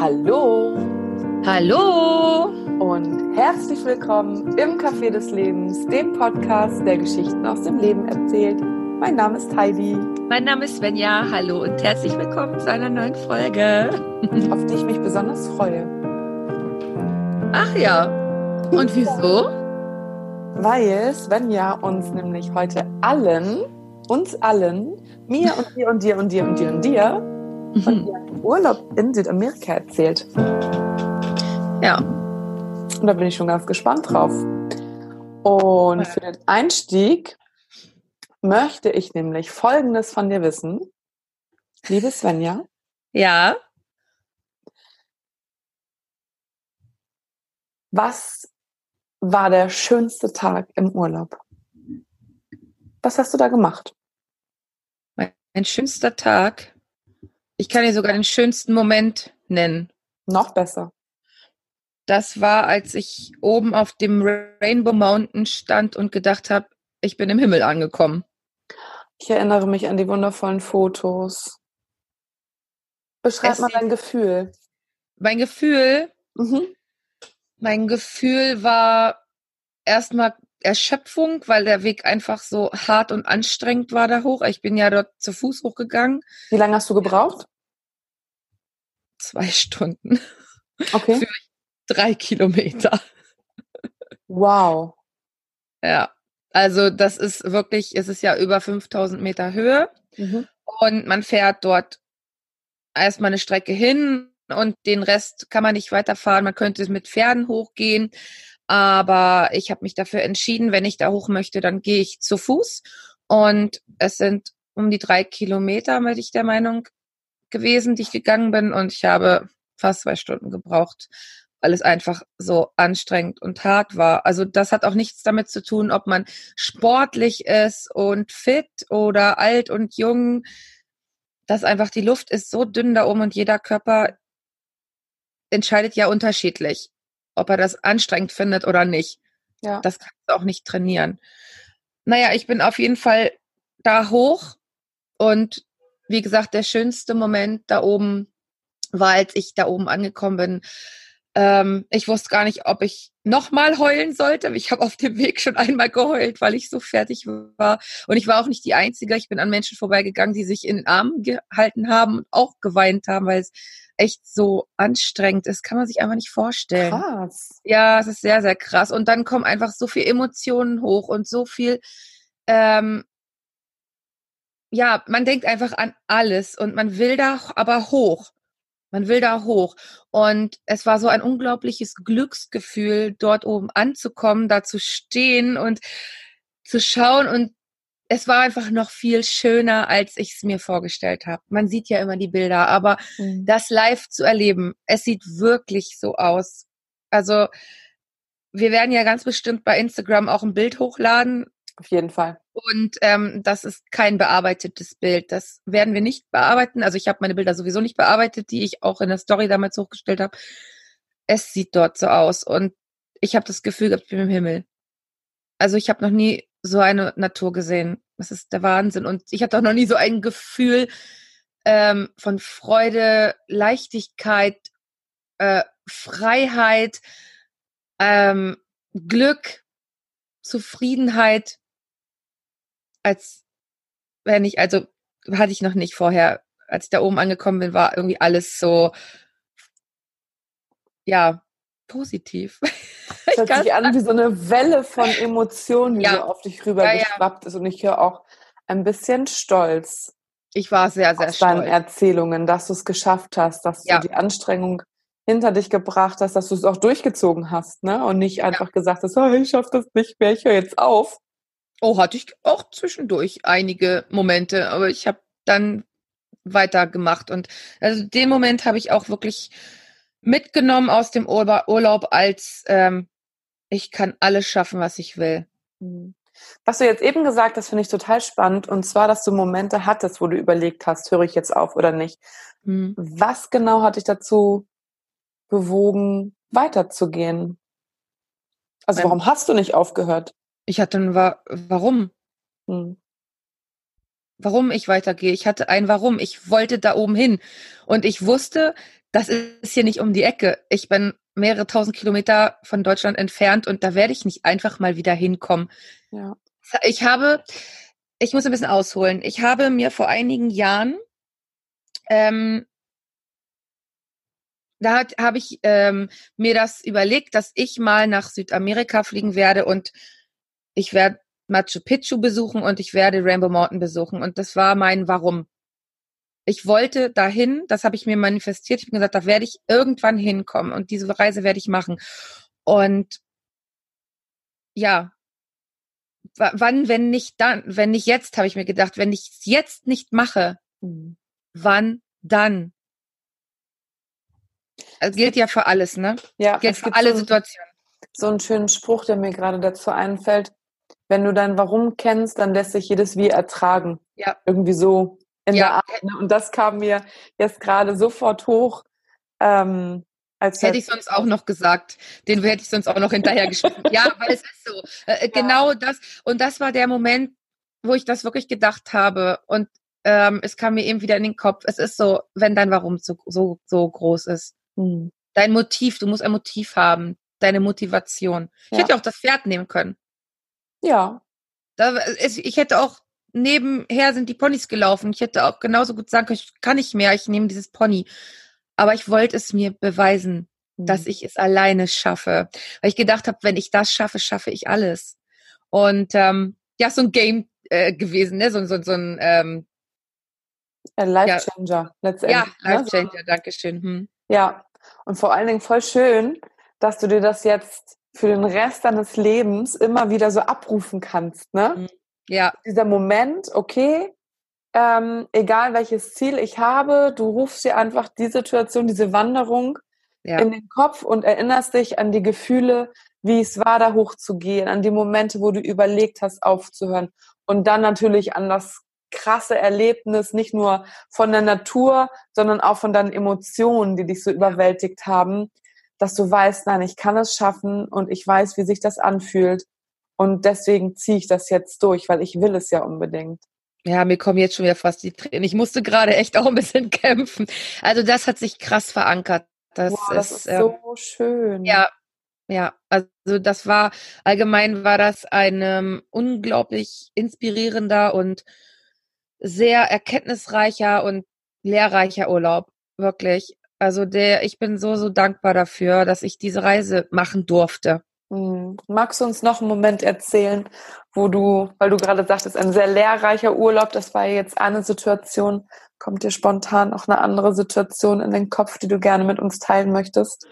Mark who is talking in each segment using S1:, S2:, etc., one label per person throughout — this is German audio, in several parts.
S1: Hallo
S2: Hallo
S1: und herzlich willkommen im Café des Lebens, dem Podcast, der Geschichten aus dem Leben erzählt. Mein Name ist Heidi.
S2: Mein Name ist Svenja. Hallo und herzlich willkommen zu einer neuen Folge.
S1: Auf die ich mich besonders freue.
S2: Ach ja. Und wieso?
S1: Weil Svenja uns nämlich heute allen, uns allen, mir und dir und dir und dir und dir und dir, von ihrem Urlaub in Südamerika erzählt.
S2: Ja.
S1: Und da bin ich schon ganz gespannt drauf. Und für den Einstieg möchte ich nämlich Folgendes von dir wissen. Liebe Svenja,
S2: Ja.
S1: was war der schönste Tag im Urlaub? Was hast du da gemacht?
S2: Mein schönster Tag. Ich kann dir sogar den schönsten Moment nennen.
S1: Noch besser.
S2: Das war, als ich oben auf dem Rainbow Mountain stand und gedacht habe, ich bin im Himmel angekommen.
S1: Ich erinnere mich an die wundervollen Fotos. Beschreib
S2: Es
S1: mal dein Gefühl.
S2: Mein Gefühl,
S1: Mhm.
S2: mein Gefühl war erstmal Erschöpfung, weil der Weg einfach so hart und anstrengend war da hoch. Ich bin ja dort zu Fuß hochgegangen.
S1: Wie lange hast du gebraucht?
S2: Zwei Stunden.
S1: Okay.
S2: Für drei Kilometer.
S1: Wow.
S2: Ja. Also das ist wirklich, es ist ja über 5000 Meter Höhe
S1: Mhm.
S2: und man fährt dort erstmal eine Strecke hin und den Rest kann man nicht weiterfahren. Man könnte mit Pferden hochgehen, aber ich habe mich dafür entschieden, wenn ich da hoch möchte, dann gehe ich zu Fuß und es sind um die drei Kilometer, bin ich der Meinung gewesen, die ich gegangen bin und ich habe fast zwei Stunden gebraucht, weil es einfach so anstrengend und hart war. Also das hat auch nichts damit zu tun, ob man sportlich ist und fit oder alt und jung. Das einfach die Luft ist so dünn da oben und jeder Körper entscheidet ja unterschiedlich, ob er das anstrengend findet oder nicht.
S1: Ja.
S2: Das kannst du auch nicht trainieren. Naja, ich bin auf jeden Fall da hoch und wie gesagt, der schönste Moment da oben war, als ich da oben angekommen bin. Ähm, ich wusste gar nicht, ob ich nochmal heulen sollte. Ich habe auf dem Weg schon einmal geheult, weil ich so fertig war. Und ich war auch nicht die Einzige. Ich bin an Menschen vorbeigegangen, die sich in den Armen gehalten haben und auch geweint haben, weil es echt so anstrengend ist. Kann man sich einfach nicht vorstellen.
S1: Krass.
S2: Ja, es ist sehr, sehr krass. Und dann kommen einfach so viel Emotionen hoch und so viel, ähm, ja, man denkt einfach an alles und man will da aber hoch. Man will da hoch. Und es war so ein unglaubliches Glücksgefühl, dort oben anzukommen, da zu stehen und zu schauen. Und es war einfach noch viel schöner, als ich es mir vorgestellt habe. Man sieht ja immer die Bilder, aber
S1: Mhm.
S2: das live zu erleben, es sieht wirklich so aus. Also wir werden ja ganz bestimmt bei Instagram auch ein Bild hochladen
S1: Auf jeden Fall.
S2: und ähm, das ist kein bearbeitetes Bild. Das werden wir nicht bearbeiten. Also ich habe meine Bilder sowieso nicht bearbeitet, die ich auch in der Story damals hochgestellt habe. Es sieht dort so aus und ich habe das Gefühl gehabt, ich bin im Himmel. Also ich habe noch nie so eine Natur gesehen. Das ist der Wahnsinn. Und ich hatte auch noch nie so ein Gefühl ähm, von Freude, Leichtigkeit, äh, Freiheit, ähm, Glück, Zufriedenheit, als wenn ich, also hatte ich noch nicht vorher, als ich da oben angekommen bin, war irgendwie alles so, ja, positiv.
S1: Es hört sich an wie so eine Welle von Emotionen, die
S2: Ja.
S1: so auf dich rüber
S2: Ja, ja.
S1: ist. Und ich höre auch ein bisschen Stolz
S2: Ich war sehr, sehr
S1: aus deinen
S2: stolz.
S1: Erzählungen, dass du es geschafft hast, dass du die Anstrengung hinter dich gebracht hast, dass du es auch durchgezogen hast, ne? Und nicht einfach gesagt hast, oh, ich schaffe das nicht mehr, ich höre jetzt auf.
S2: Oh, hatte ich auch zwischendurch einige Momente, aber ich habe dann weitergemacht und also den Moment habe ich auch wirklich mitgenommen aus dem Urlaub als ähm, ich kann alles schaffen, was ich will.
S1: Mhm. Was du jetzt eben gesagt hast, finde ich total spannend. Und zwar, dass du Momente hattest, wo du überlegt hast, höre ich jetzt auf oder nicht.
S2: Hm.
S1: Was genau hat dich dazu bewogen, weiterzugehen? Also
S2: Beim-
S1: warum hast du nicht aufgehört?
S2: Ich hatte ein Wa Warum?
S1: Hm.
S2: Warum ich weitergehe. Ich hatte ein Warum. Ich wollte da oben hin. Und ich wusste, das ist hier nicht um die Ecke. Ich bin mehrere tausend Kilometer von Deutschland entfernt und da werde ich nicht einfach mal wieder hinkommen.
S1: Ja.
S2: Ich habe, ich muss ein bisschen ausholen. Ich habe mir vor einigen Jahren, ähm, da habe ich ähm, mir das überlegt, dass ich mal nach Südamerika fliegen werde und ich werde Machu Picchu besuchen und ich werde Rainbow Mountain besuchen. Und das war mein Warum. Ich wollte dahin, das habe ich mir manifestiert. Ich habe gesagt, da werde ich irgendwann hinkommen und diese Reise werde ich machen. Und ja, wann, wenn nicht dann, wenn nicht jetzt, habe ich mir gedacht, wenn ich es jetzt nicht mache, mhm. wann dann? Das gilt ja für alles, ne?
S1: Ja,
S2: gilt für alle so, Situationen.
S1: So einen schönen Spruch, der mir gerade dazu einfällt. Wenn du dein Warum kennst, dann lässt sich jedes Wie ertragen.
S2: Ja.
S1: Irgendwie so in ja. der Art. Ne? Und das kam mir jetzt gerade sofort hoch. Ähm,
S2: als hätte ich sonst auch noch gesagt. Den hätte ich sonst auch noch hinterher geschrieben. ja, weil es ist so. Äh, äh, genau das. Und das war der Moment, wo ich das wirklich gedacht habe. Und ähm, es kam mir eben wieder in den Kopf. Es ist so, wenn dein Warum so, so, so groß ist. Hm. Dein Motiv, du musst ein Motiv haben. Deine Motivation. Ich ja. hätte auch das Pferd nehmen können.
S1: Ja.
S2: Da, ich hätte auch nebenher sind die Ponys gelaufen. Ich hätte auch genauso gut sagen können, ich kann nicht mehr, ich nehme dieses Pony. Aber ich wollte es mir beweisen, mhm. dass ich es alleine schaffe. Weil ich gedacht habe, wenn ich das schaffe, schaffe ich alles. Und ähm, ja, so ein Game äh, gewesen, ne? So, so, so ein ähm,
S1: Life Changer ja, letztendlich.
S2: Ja, ne? Life Changer, ne? danke schön. Hm.
S1: Ja, und vor allen Dingen voll schön, dass du dir das jetzt für den Rest deines Lebens immer wieder so abrufen kannst, ne?
S2: Hm. Ja.
S1: Dieser Moment, okay, ähm, egal welches Ziel ich habe, du rufst dir einfach die Situation, diese Wanderung ja. in den Kopf und erinnerst dich an die Gefühle, wie es war, da hochzugehen, an die Momente, wo du überlegt hast, aufzuhören und dann natürlich an das krasse Erlebnis, nicht nur von der Natur, sondern auch von deinen Emotionen, die dich so überwältigt haben, dass du weißt, nein, ich kann es schaffen und ich weiß, wie sich das anfühlt. Und deswegen ziehe ich das jetzt durch, weil ich will es ja unbedingt.
S2: Ja, mir kommen jetzt schon wieder fast die Tränen. Ich musste gerade echt auch ein bisschen kämpfen. Also das hat sich krass verankert. Das,
S1: Boah, das ist, ist so ähm, schön.
S2: Ja, ja. Also das war allgemein war das ein ähm, unglaublich inspirierender und sehr erkenntnisreicher und lehrreicher Urlaub. Wirklich. Also der, ich bin so, so dankbar dafür, dass ich diese Reise machen durfte.
S1: Hm. Magst du uns noch einen Moment erzählen, wo du, weil du gerade sagtest, ein sehr lehrreicher Urlaub, das war jetzt eine Situation, kommt dir spontan auch eine andere Situation in den Kopf, die du gerne mit uns teilen möchtest?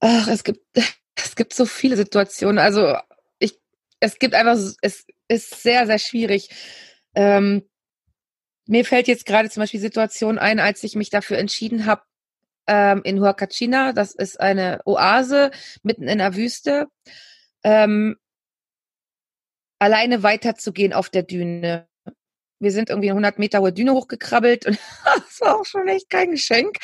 S2: Ach, es gibt, es gibt so viele Situationen. Also ich, es gibt einfach, es ist sehr, sehr schwierig. Ähm, mir fällt jetzt gerade zum Beispiel Situation ein, als ich mich dafür entschieden habe, ähm, in Huacachina, das ist eine Oase mitten in der Wüste, ähm, alleine weiterzugehen auf der Düne. Wir sind irgendwie eine 100 Meter hohe Düne hochgekrabbelt und das war auch schon echt kein Geschenk.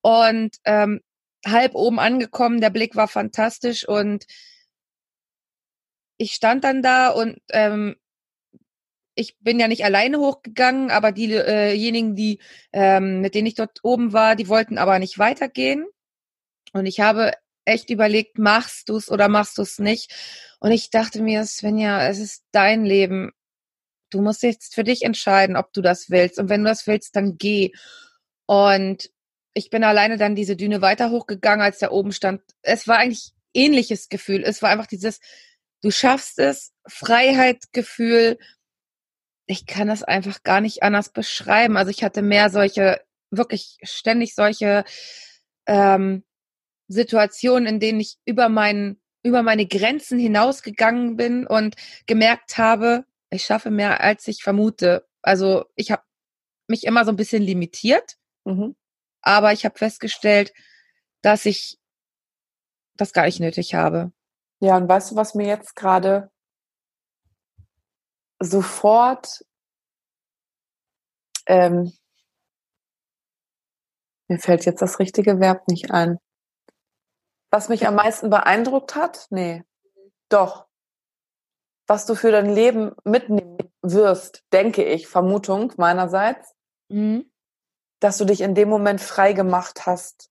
S2: Und ähm, halb oben angekommen, der Blick war fantastisch und ich stand dann da und ähm, ich bin ja nicht alleine hochgegangen, aber diejenigen, äh die, ähm, mit denen ich dort oben war, die wollten aber nicht weitergehen. Und ich habe echt überlegt, machst du's oder machst du's nicht? Und ich dachte mir, Svenja, es ist dein Leben. Du musst jetzt für dich entscheiden, ob du das willst. Und wenn du das willst, dann geh. Und ich bin alleine dann diese Düne weiter hochgegangen, als der oben stand. Es war eigentlich ähnliches Gefühl. Es war einfach dieses, du schaffst es, Freiheitsgefühl, ich kann das einfach gar nicht anders beschreiben. Also ich hatte mehr solche, wirklich ständig solche ähm, Situationen, in denen ich über meinen über meine Grenzen hinausgegangen bin und gemerkt habe, ich schaffe mehr, als ich vermute. Also ich habe mich immer so ein bisschen limitiert, mhm. aber ich habe festgestellt, dass ich das gar nicht nötig habe.
S1: Ja, und weißt du, was mir jetzt gerade sofort ähm, mir fällt jetzt das richtige Verb nicht ein. Was mich am meisten beeindruckt hat? Nee. Doch. Was du für dein Leben mitnehmen wirst, denke ich, Vermutung meinerseits, mhm. dass du dich in dem Moment frei gemacht hast.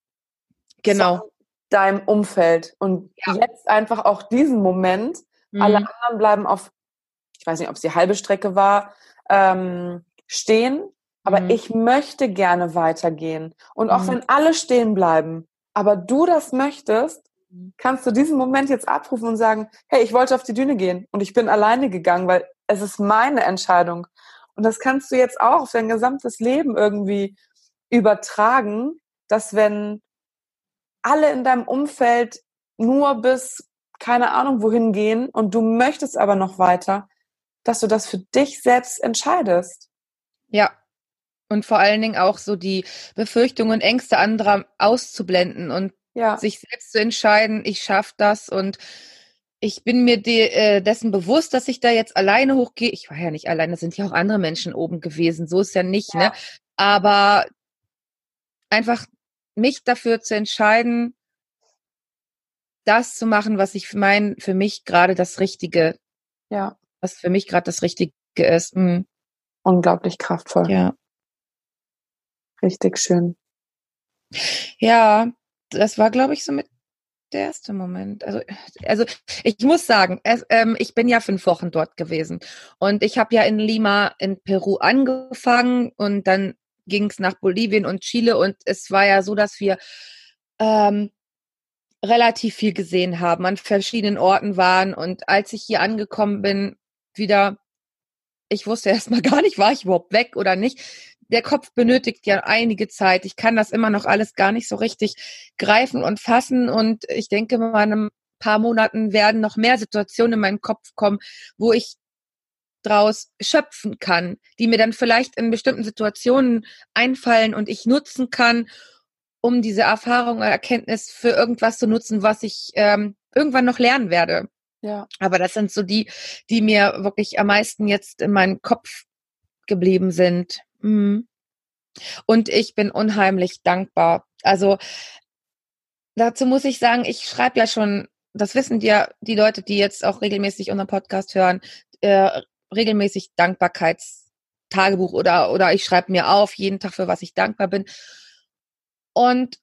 S2: Genau.
S1: Deinem Umfeld. Und ja. jetzt einfach auch diesen Moment. Mhm. Alle anderen bleiben auf, ich weiß nicht, ob es die halbe Strecke war, ähm, stehen. Aber mhm. ich möchte gerne weitergehen. Und auch mhm. wenn alle stehen bleiben, aber du das möchtest, mhm. kannst du diesen Moment jetzt abrufen und sagen, hey, ich wollte auf die Düne gehen und ich bin alleine gegangen, weil es ist meine Entscheidung. Und das kannst du jetzt auch auf dein gesamtes Leben irgendwie übertragen, dass wenn alle in deinem Umfeld nur bis keine Ahnung wohin gehen und du möchtest aber noch weiter, dass du das für dich selbst entscheidest.
S2: Ja. Und vor allen Dingen auch so die Befürchtungen und Ängste anderer auszublenden und ja. sich selbst zu entscheiden, ich schaffe das und ich bin mir de, äh, dessen bewusst, dass ich da jetzt alleine hochgehe. Ich war ja nicht alleine, es sind ja auch andere Menschen oben gewesen, so ist ja nicht, ne? ja. ne? Aber einfach mich dafür zu entscheiden, das zu machen, was ich meine, für mich gerade das Richtige.
S1: Ja.
S2: Was für mich gerade das Richtige ist. Mhm.
S1: Unglaublich kraftvoll.
S2: Ja.
S1: Richtig schön.
S2: Ja, das war, glaube ich, so mit der erste Moment. Also, also ich muss sagen, es, ähm, ich bin ja fünf Wochen dort gewesen und ich habe ja in Lima in Peru angefangen und dann ging es nach Bolivien und Chile und es war ja so, dass wir ähm, relativ viel gesehen haben, an verschiedenen Orten waren und als ich hier angekommen bin, wieder, ich wusste erstmal gar nicht, war ich überhaupt weg oder nicht. Der Kopf benötigt ja einige Zeit. Ich kann das immer noch alles gar nicht so richtig greifen und fassen und ich denke in ein paar Monaten werden noch mehr Situationen in meinen Kopf kommen, wo ich draus schöpfen kann, die mir dann vielleicht in bestimmten Situationen einfallen und ich nutzen kann, um diese Erfahrung oder Erkenntnis für irgendwas zu nutzen, was ich ähm, irgendwann noch lernen werde.
S1: Ja.
S2: Aber das sind so die, die mir wirklich am meisten jetzt in meinem Kopf geblieben sind. Mhm. Und ich bin unheimlich dankbar. Also dazu muss ich sagen, ich schreibe ja schon, das wissen ja die Leute, die jetzt auch regelmäßig unseren Podcast hören, äh, regelmäßig Dankbarkeitstagebuch oder, oder ich schreibe mir auf, jeden Tag, für was ich dankbar bin. Und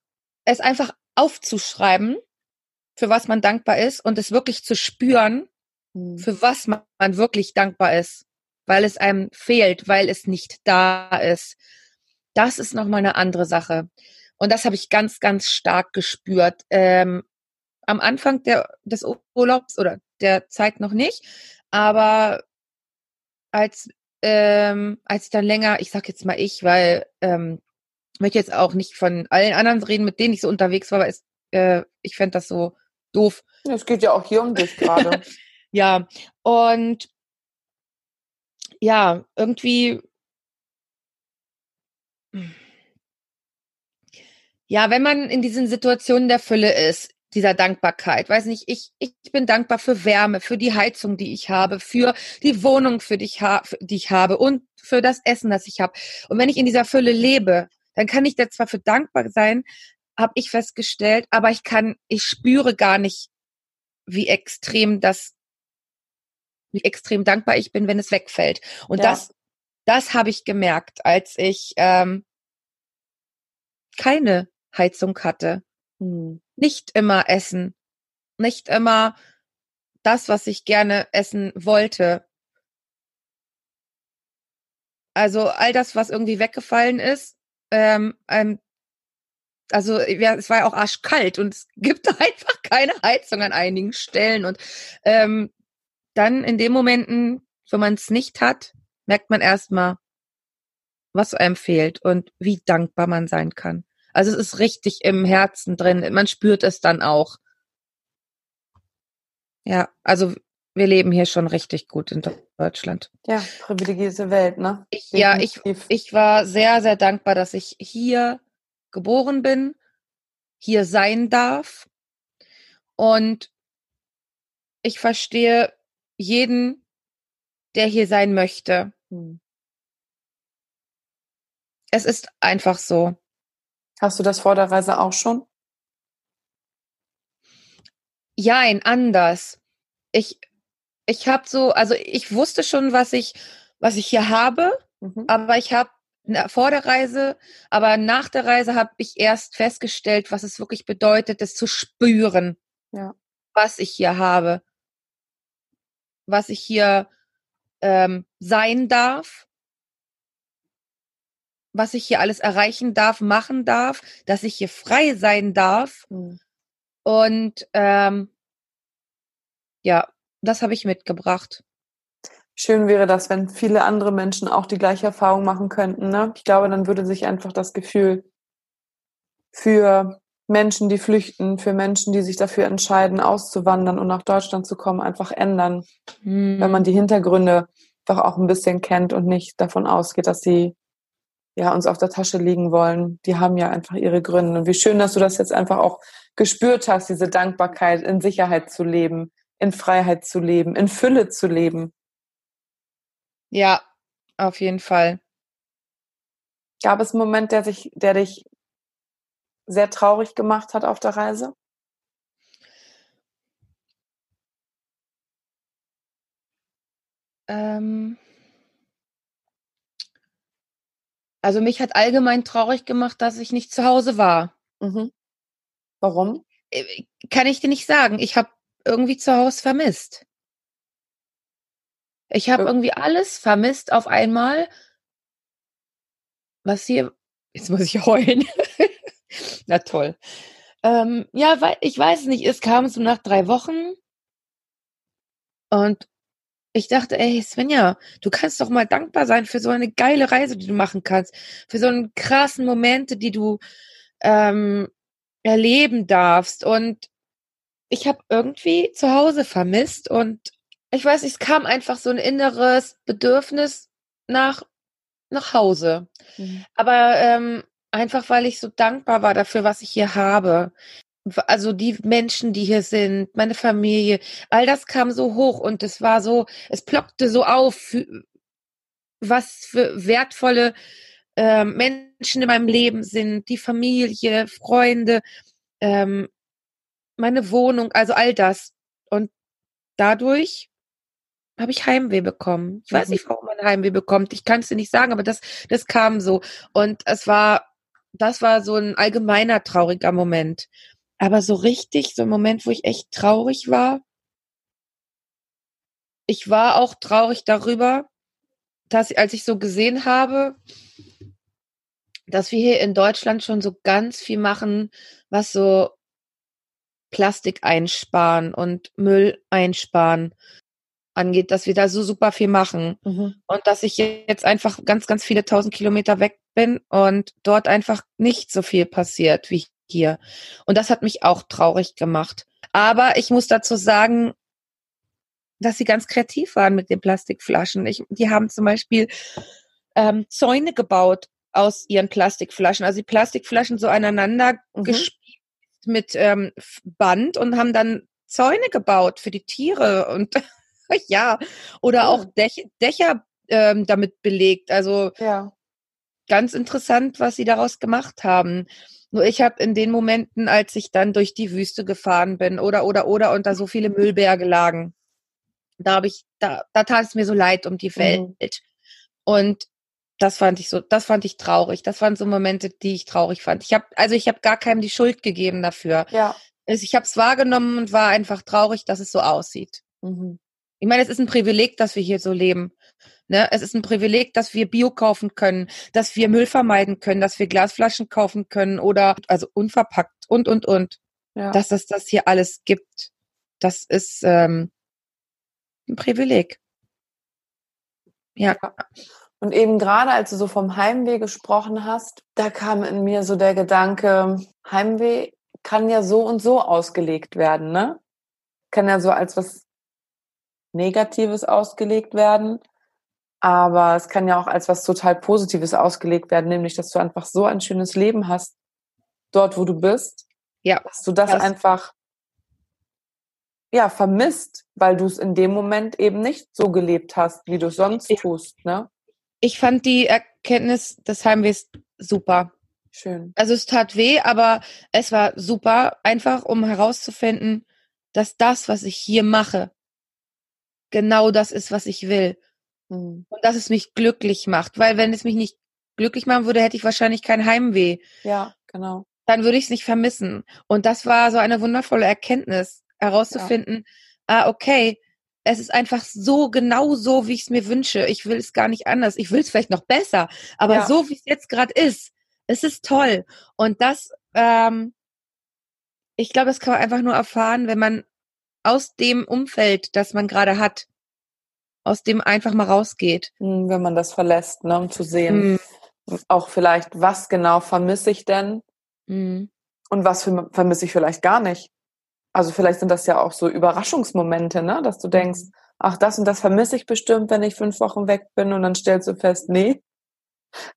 S2: es einfach aufzuschreiben, für was man dankbar ist und es wirklich zu spüren, mhm. für was man, man wirklich dankbar ist, weil es einem fehlt, weil es nicht da ist. Das ist nochmal eine andere Sache. Und das habe ich ganz, ganz stark gespürt. Ähm, am Anfang der, des Urlaubs oder der Zeit noch nicht, aber als ähm, als ich dann länger, ich sag jetzt mal ich, weil ähm, ich möchte jetzt auch nicht von allen anderen reden, mit denen ich so unterwegs war, aber es, äh, ich fände das so doof.
S1: Es geht ja auch hier um dich gerade.
S2: ja, und ja, irgendwie ja, wenn man in diesen Situationen der Fülle ist, dieser Dankbarkeit. Weiß nicht, ich, ich bin dankbar für Wärme, für die Heizung, die ich habe, für die Wohnung, für die ich, ha die ich habe und für das Essen, das ich habe. Und wenn ich in dieser Fülle lebe, dann kann ich da zwar für dankbar sein, habe ich festgestellt, aber ich kann, ich spüre gar nicht, wie extrem das, wie extrem dankbar ich bin, wenn es wegfällt. Und ja. das, das habe ich gemerkt, als ich ähm, keine Heizung hatte. Hm nicht immer essen, nicht immer das, was ich gerne essen wollte. Also all das, was irgendwie weggefallen ist, ähm, ähm, also ja, es war ja auch arschkalt und es gibt einfach keine Heizung an einigen Stellen. Und ähm, dann in den Momenten, wenn man es nicht hat, merkt man erstmal, was einem fehlt und wie dankbar man sein kann. Also es ist richtig im Herzen drin. Man spürt es dann auch. Ja, also wir leben hier schon richtig gut in Deutschland.
S1: Ja, privilegierte Welt, ne?
S2: Ich, ja, ich, ich war sehr, sehr dankbar, dass ich hier geboren bin, hier sein darf. Und ich verstehe jeden, der hier sein möchte. Hm. Es ist einfach so.
S1: Hast du das vor der Reise auch schon?
S2: Ja, ein anders. Ich, ich habe so, also ich wusste schon, was ich, was ich hier habe, mhm. aber ich habe vor der Reise, aber nach der Reise habe ich erst festgestellt, was es wirklich bedeutet, es zu spüren,
S1: ja.
S2: was ich hier habe, was ich hier ähm, sein darf, was ich hier alles erreichen darf, machen darf, dass ich hier frei sein darf. Mhm. Und ähm, ja, das habe ich mitgebracht.
S1: Schön wäre das, wenn viele andere Menschen auch die gleiche Erfahrung machen könnten. Ne? Ich glaube, dann würde sich einfach das Gefühl für Menschen, die flüchten, für Menschen, die sich dafür entscheiden, auszuwandern und nach Deutschland zu kommen, einfach ändern. Mhm. Wenn man die Hintergründe einfach auch ein bisschen kennt und nicht davon ausgeht, dass sie ja uns auf der Tasche liegen wollen. Die haben ja einfach ihre Gründe. Und wie schön, dass du das jetzt einfach auch gespürt hast, diese Dankbarkeit, in Sicherheit zu leben, in Freiheit zu leben, in Fülle zu leben.
S2: Ja, auf jeden Fall.
S1: Gab es einen Moment, der, sich, der dich sehr traurig gemacht hat auf der Reise?
S2: Ähm also mich hat allgemein traurig gemacht, dass ich nicht zu Hause war.
S1: Mhm. Warum?
S2: Äh, kann ich dir nicht sagen. Ich habe irgendwie zu Hause vermisst. Ich habe irgendwie alles vermisst auf einmal. Was hier. Jetzt muss ich heulen. Na toll. Ähm, ja, weil ich weiß nicht, es kam so nach drei Wochen und ich dachte, ey, Svenja, du kannst doch mal dankbar sein für so eine geile Reise, die du machen kannst, für so einen krassen Momente, die du ähm, erleben darfst. Und ich habe irgendwie zu Hause vermisst und ich weiß nicht, es kam einfach so ein inneres Bedürfnis nach nach Hause. Mhm. Aber ähm, einfach, weil ich so dankbar war dafür, was ich hier habe. Also die Menschen, die hier sind, meine Familie, all das kam so hoch und es war so, es plockte so auf, was für wertvolle äh, Menschen in meinem Leben sind, die Familie, Freunde, ähm, meine Wohnung, also all das. Und dadurch habe ich Heimweh bekommen. Ich weiß nicht, warum man Heimweh bekommt. Ich kann es dir nicht sagen, aber das, das kam so. Und es war, das war so ein allgemeiner trauriger Moment. Aber so richtig, so ein Moment, wo ich echt traurig war. Ich war auch traurig darüber, dass als ich so gesehen habe, dass wir hier in Deutschland schon so ganz viel machen, was so Plastik einsparen und Müll einsparen angeht, dass wir da so super viel machen. Mhm. Und dass ich jetzt einfach ganz, ganz viele tausend Kilometer weg bin und dort einfach nicht so viel passiert wie hier. Und das hat mich auch traurig gemacht. Aber ich muss dazu sagen, dass sie ganz kreativ waren mit den Plastikflaschen. Ich, die haben zum Beispiel ähm, Zäune gebaut aus ihren Plastikflaschen. Also die Plastikflaschen so aneinander mhm. gespielt mit ähm, Band und haben dann Zäune gebaut für die Tiere und ja, oder auch Däch Dächer ähm, damit belegt. Also
S1: ja.
S2: ganz interessant, was sie daraus gemacht haben. Nur ich habe in den Momenten, als ich dann durch die Wüste gefahren bin oder oder oder und da so viele Müllberge lagen, da habe ich, da, da tat es mir so leid um die mhm. Welt. Mhm. Und das fand ich so, das fand ich traurig. Das waren so Momente, die ich traurig fand. Ich habe, also ich habe gar keinem die Schuld gegeben dafür.
S1: Ja.
S2: Ich habe es wahrgenommen und war einfach traurig, dass es so aussieht. Mhm. Ich meine, es ist ein Privileg, dass wir hier so leben. Ne? Es ist ein Privileg, dass wir Bio kaufen können, dass wir Müll vermeiden können, dass wir Glasflaschen kaufen können oder also unverpackt und und und. Ja. Dass es das hier alles gibt. Das ist ähm, ein Privileg. Ja. ja.
S1: Und eben gerade als du so vom Heimweh gesprochen hast, da kam in mir so der Gedanke, Heimweh kann ja so und so ausgelegt werden, ne? Kann ja so als was Negatives ausgelegt werden. Aber es kann ja auch als was total Positives ausgelegt werden, nämlich, dass du einfach so ein schönes Leben hast, dort, wo du bist.
S2: Ja.
S1: Dass du das, das einfach, ja, vermisst, weil du es in dem Moment eben nicht so gelebt hast, wie du es sonst ich, tust, ne?
S2: Ich fand die Erkenntnis des Heimwehs super.
S1: Schön.
S2: Also es tat weh, aber es war super, einfach um herauszufinden, dass das, was ich hier mache, genau das ist, was ich will. Mhm. Und dass es mich glücklich macht. Weil wenn es mich nicht glücklich machen würde, hätte ich wahrscheinlich kein Heimweh.
S1: Ja, genau.
S2: Dann würde ich es nicht vermissen. Und das war so eine wundervolle Erkenntnis, herauszufinden, ja. ah, okay, es ist einfach so genau so, wie ich es mir wünsche. Ich will es gar nicht anders. Ich will es vielleicht noch besser, aber ja. so wie es jetzt gerade ist, es ist toll. Und das, ähm, ich glaube, das kann man einfach nur erfahren, wenn man aus dem Umfeld, das man gerade hat, aus dem einfach mal rausgeht.
S1: Hm, wenn man das verlässt, ne, um zu sehen, mhm. auch vielleicht, was genau vermisse ich denn mhm. und was vermisse ich vielleicht gar nicht. Also vielleicht sind das ja auch so Überraschungsmomente, ne, dass du denkst, ach, das und das vermisse ich bestimmt, wenn ich fünf Wochen weg bin und dann stellst du fest, nee,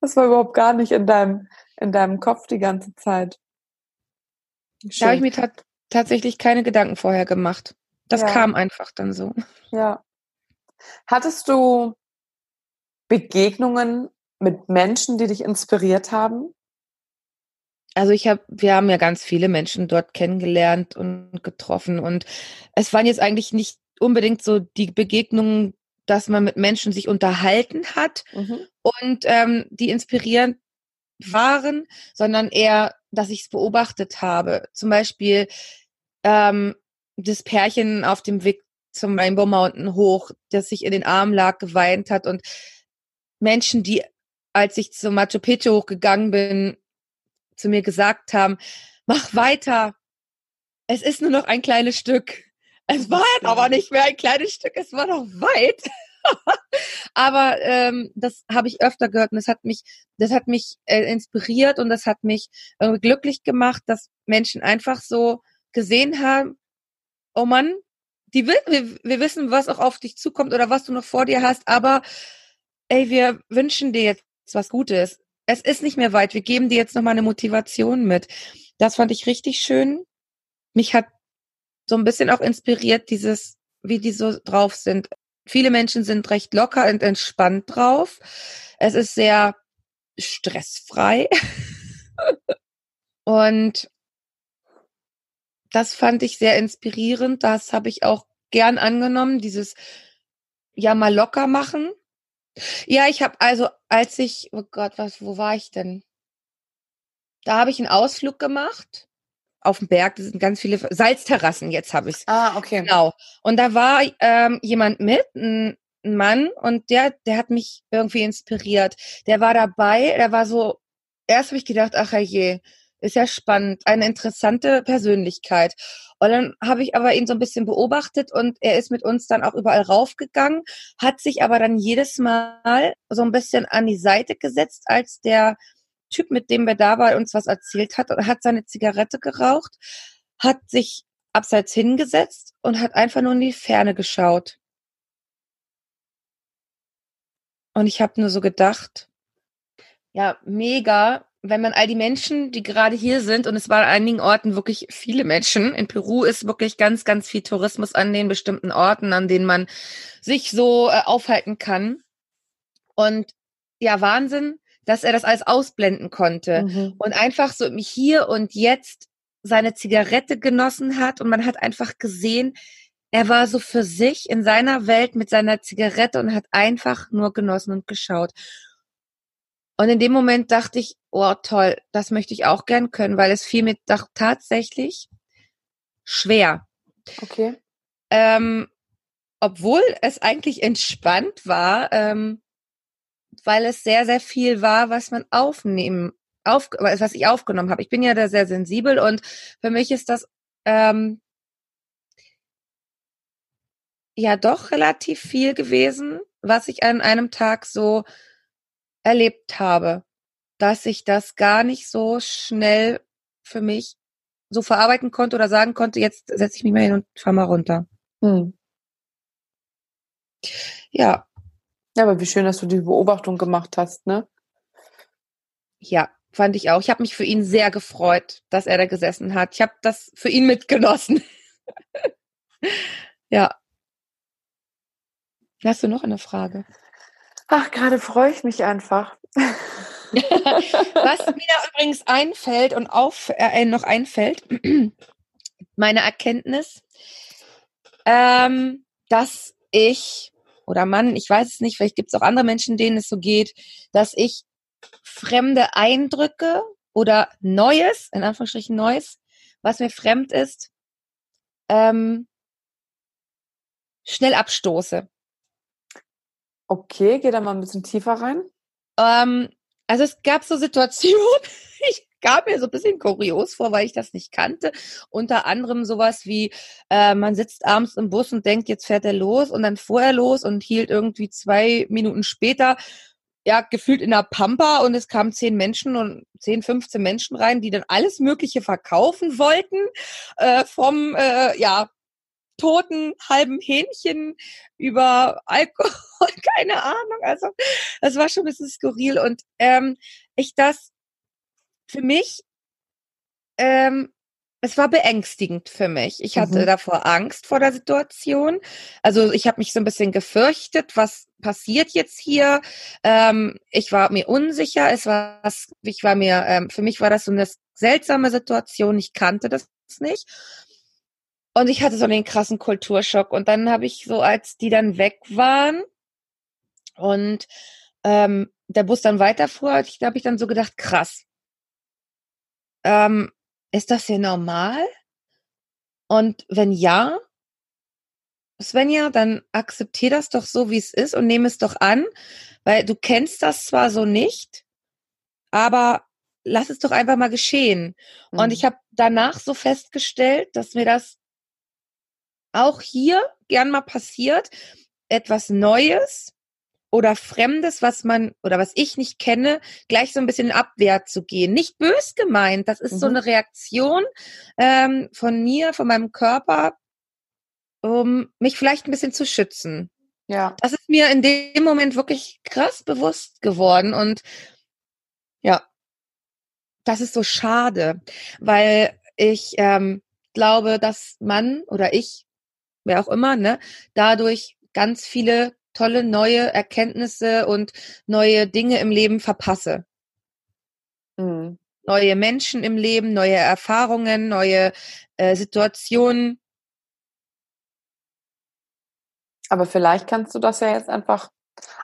S1: das war überhaupt gar nicht in deinem, in deinem Kopf die ganze Zeit.
S2: Schön. Da habe ich mir tatsächlich keine Gedanken vorher gemacht. Das ja. kam einfach dann so.
S1: Ja. Hattest du Begegnungen mit Menschen, die dich inspiriert haben?
S2: Also ich habe, wir haben ja ganz viele Menschen dort kennengelernt und getroffen und es waren jetzt eigentlich nicht unbedingt so die Begegnungen, dass man mit Menschen sich unterhalten hat mhm. und ähm, die inspirierend waren, sondern eher, dass ich es beobachtet habe. Zum Beispiel ähm, das Pärchen auf dem Weg zum Rainbow Mountain hoch, das sich in den Armen lag, geweint hat und Menschen, die, als ich zum Machu Picchu hochgegangen bin, zu mir gesagt haben, mach weiter. Es ist nur noch ein kleines Stück. Es war jetzt aber nicht mehr ein kleines Stück, es war noch weit. aber ähm, das habe ich öfter gehört und das hat mich, das hat mich äh, inspiriert und das hat mich irgendwie glücklich gemacht, dass Menschen einfach so gesehen haben, oh Mann, die wir, wir wissen, was auch auf dich zukommt oder was du noch vor dir hast, aber ey, wir wünschen dir jetzt was Gutes. Es ist nicht mehr weit. Wir geben dir jetzt noch mal eine Motivation mit. Das fand ich richtig schön. Mich hat so ein bisschen auch inspiriert, dieses, wie die so drauf sind. Viele Menschen sind recht locker und entspannt drauf. Es ist sehr stressfrei. und das fand ich sehr inspirierend. Das habe ich auch gern angenommen, dieses ja mal locker machen. Ja, ich habe also, als ich, oh Gott, was, wo war ich denn? Da habe ich einen Ausflug gemacht auf dem Berg. Das sind ganz viele Salzterrassen. Jetzt habe ich's.
S1: Ah, okay.
S2: Genau. Und da war ähm, jemand mit, ein, ein Mann, und der, der hat mich irgendwie inspiriert. Der war dabei. Der war so. Erst habe ich gedacht, ach je, ist ja spannend, eine interessante Persönlichkeit. Und dann habe ich aber ihn so ein bisschen beobachtet und er ist mit uns dann auch überall raufgegangen, hat sich aber dann jedes Mal so ein bisschen an die Seite gesetzt, als der Typ, mit dem wir da waren, uns was erzählt hat und hat seine Zigarette geraucht, hat sich abseits hingesetzt und hat einfach nur in die Ferne geschaut. Und ich habe nur so gedacht, ja, mega, wenn man all die Menschen, die gerade hier sind, und es waren an einigen Orten wirklich viele Menschen, in Peru ist wirklich ganz, ganz viel Tourismus an den bestimmten Orten, an denen man sich so äh, aufhalten kann. Und ja, Wahnsinn, dass er das alles ausblenden konnte mhm. und einfach so hier und jetzt seine Zigarette genossen hat und man hat einfach gesehen, er war so für sich in seiner Welt mit seiner Zigarette und hat einfach nur genossen und geschaut. Und in dem Moment dachte ich, oh toll, das möchte ich auch gern können, weil es fiel mir doch tatsächlich schwer.
S1: Okay.
S2: Ähm, obwohl es eigentlich entspannt war, ähm, weil es sehr, sehr viel war, was man aufnehmen, auf, was ich aufgenommen habe. Ich bin ja da sehr sensibel und für mich ist das ähm, ja doch relativ viel gewesen, was ich an einem Tag so erlebt habe, dass ich das gar nicht so schnell für mich so verarbeiten konnte oder sagen konnte, jetzt setze ich mich mal hin und fahr mal runter. Hm. Ja.
S1: Ja, aber wie schön, dass du die Beobachtung gemacht hast, ne?
S2: Ja, fand ich auch. Ich habe mich für ihn sehr gefreut, dass er da gesessen hat. Ich habe das für ihn mitgenossen. ja. Hast du noch eine Frage?
S1: Ach, gerade freue ich mich einfach.
S2: Was mir übrigens einfällt und auf, äh, noch einfällt, meine Erkenntnis, ähm, dass ich oder Mann, ich weiß es nicht, vielleicht gibt es auch andere Menschen, denen es so geht, dass ich fremde Eindrücke oder Neues, in Anführungsstrichen Neues, was mir fremd ist, ähm, schnell abstoße.
S1: Okay, geh da mal ein bisschen tiefer rein.
S2: Ähm, also es gab so Situationen, ich gab mir so ein bisschen kurios vor, weil ich das nicht kannte. Unter anderem sowas wie, äh, man sitzt abends im Bus und denkt, jetzt fährt er los und dann fuhr er los und hielt irgendwie zwei Minuten später ja, gefühlt in der Pampa und es kamen zehn Menschen und zehn, 15 Menschen rein, die dann alles Mögliche verkaufen wollten, äh, vom, äh, ja, toten halben Hähnchen über Alkohol, keine Ahnung. Also, das war schon ein bisschen skurril und ähm, ich das für mich ähm, es war beängstigend für mich. Ich hatte mhm. davor Angst vor der Situation. Also ich habe mich so ein bisschen gefürchtet, was passiert jetzt hier. Ähm, ich war mir unsicher. Es war, ich war mir, ähm, für mich war das so eine seltsame Situation. Ich kannte das nicht. Und ich hatte so einen krassen Kulturschock. Und dann habe ich so, als die dann weg waren und ähm, der Bus dann weiterfuhr, da habe ich dann so gedacht, krass. Ähm, ist das hier normal? Und wenn ja, Svenja, dann akzeptier das doch so, wie es ist und nehme es doch an, weil du kennst das zwar so nicht, aber lass es doch einfach mal geschehen. Mhm. Und ich habe danach so festgestellt, dass mir das auch hier gern mal passiert, etwas Neues oder Fremdes, was man oder was ich nicht kenne, gleich so ein bisschen in Abwehr zu gehen. Nicht bös gemeint, das ist mhm. so eine Reaktion ähm, von mir, von meinem Körper, um mich vielleicht ein bisschen zu schützen. Ja. Das ist mir in dem Moment wirklich krass bewusst geworden und ja, das ist so schade, weil ich ähm, glaube, dass man oder ich, wer auch immer, ne, dadurch ganz viele tolle neue Erkenntnisse und neue Dinge im Leben verpasse. Mhm. Neue Menschen im Leben, neue Erfahrungen, neue äh, Situationen.
S1: Aber vielleicht kannst du das ja jetzt einfach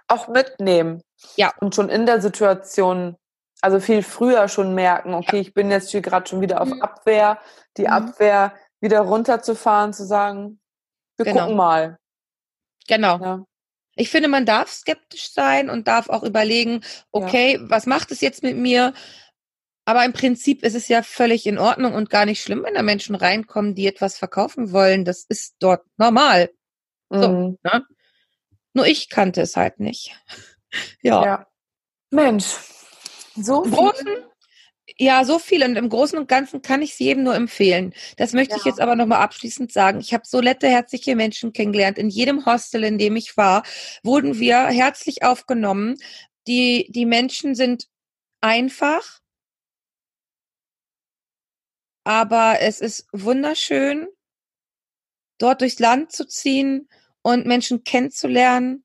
S1: auch mitnehmen. Ja. Und schon in der Situation, also viel früher schon merken, okay, ja. ich bin jetzt hier gerade schon wieder auf mhm. Abwehr, die mhm. Abwehr wieder runterzufahren, zu sagen, wir genau. gucken mal.
S2: Genau. Ja. Ich finde, man darf skeptisch sein und darf auch überlegen, okay, ja. was macht es jetzt mit mir? Aber im Prinzip ist es ja völlig in Ordnung und gar nicht schlimm, wenn da Menschen reinkommen, die etwas verkaufen wollen. Das ist dort normal. Mhm. So, ne? Nur ich kannte es halt nicht.
S1: ja. ja. Mensch, so
S2: großen, ja, so viel. Und im Großen und Ganzen kann ich es jedem nur empfehlen. Das möchte ja. ich jetzt aber nochmal abschließend sagen. Ich habe so nette, herzliche Menschen kennengelernt. In jedem Hostel, in dem ich war, wurden wir herzlich aufgenommen. Die, die Menschen sind einfach, aber es ist wunderschön, dort durchs Land zu ziehen und Menschen kennenzulernen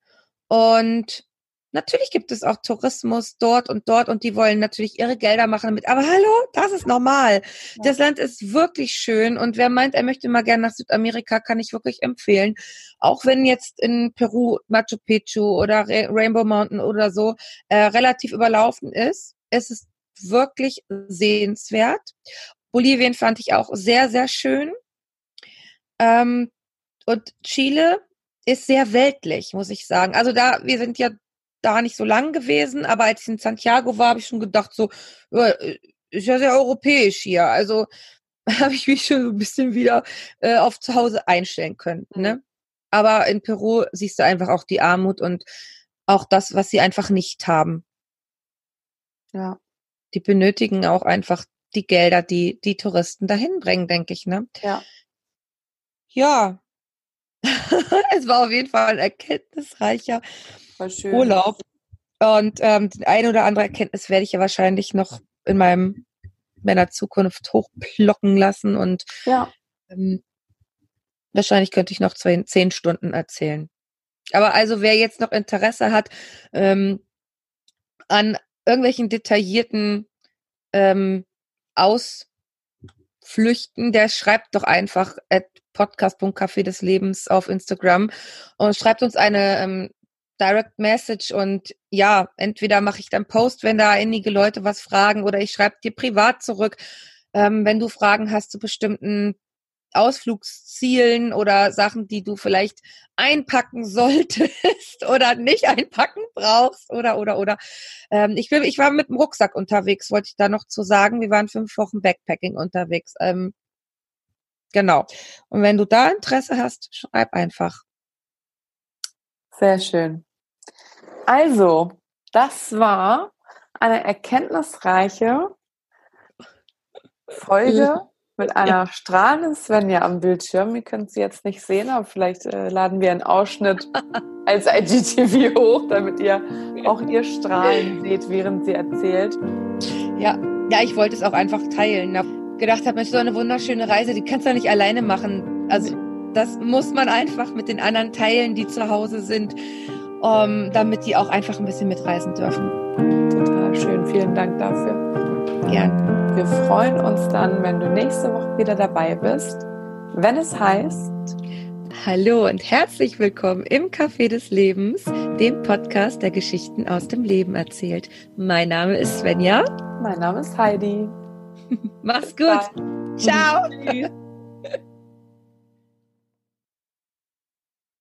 S2: und Natürlich gibt es auch Tourismus dort und dort und die wollen natürlich ihre Gelder machen damit. Aber hallo, das ist normal. Ja. Das Land ist wirklich schön und wer meint, er möchte mal gerne nach Südamerika, kann ich wirklich empfehlen. Auch wenn jetzt in Peru Machu Picchu oder Rainbow Mountain oder so äh, relativ überlaufen ist, es ist wirklich sehenswert. Bolivien fand ich auch sehr, sehr schön. Ähm, und Chile ist sehr weltlich, muss ich sagen. Also da, wir sind ja da nicht so lang gewesen, aber als ich in Santiago war, habe ich schon gedacht, so, ist ja sehr europäisch hier. Also habe ich mich schon so ein bisschen wieder äh, auf zu Hause einstellen können. Mhm. Ne? Aber in Peru siehst du einfach auch die Armut und auch das, was sie einfach nicht haben. Ja. Die benötigen auch einfach die Gelder, die die Touristen dahin bringen, denke ich, ne? Ja. Ja. es war auf jeden Fall ein erkenntnisreicher Urlaub. Und ähm, die eine oder andere Erkenntnis werde ich ja wahrscheinlich noch in meinem meiner Zukunft hochplocken lassen und ja. ähm, wahrscheinlich könnte ich noch zwei, zehn Stunden erzählen. Aber also wer jetzt noch Interesse hat ähm, an irgendwelchen detaillierten ähm, Ausflüchten, der schreibt doch einfach at podcast.café des Lebens auf Instagram und schreibt uns eine ähm, Direct Message und ja, entweder mache ich dann Post, wenn da einige Leute was fragen oder ich schreibe dir privat zurück, ähm, wenn du Fragen hast zu bestimmten Ausflugszielen oder Sachen, die du vielleicht einpacken solltest oder nicht einpacken brauchst oder oder oder. Ähm, ich, will, ich war mit dem Rucksack unterwegs, wollte ich da noch zu sagen. Wir waren fünf Wochen Backpacking unterwegs. Ähm, genau. Und wenn du da Interesse hast, schreib einfach.
S1: Sehr schön. Also, das war eine erkenntnisreiche Folge mit einer ja. strahlenden Svenja am Bildschirm. Ihr könnt sie jetzt nicht sehen, aber vielleicht äh, laden wir einen Ausschnitt als IGTV hoch, damit ihr auch ihr Strahlen seht, während sie erzählt.
S2: Ja, ja, ich wollte es auch einfach teilen. Ich gedacht habe, ist so eine wunderschöne Reise, die kannst du nicht alleine machen. Also das muss man einfach mit den anderen teilen, die zu Hause sind, um, damit die auch einfach ein bisschen mitreisen dürfen.
S1: Total schön. Vielen Dank dafür. Gern. Wir freuen uns dann, wenn du nächste Woche wieder dabei bist, wenn es heißt
S2: Hallo und herzlich willkommen im Café des Lebens, dem Podcast, der Geschichten aus dem Leben erzählt. Mein Name ist Svenja.
S1: Mein Name ist Heidi.
S2: Mach's gut. Ciao.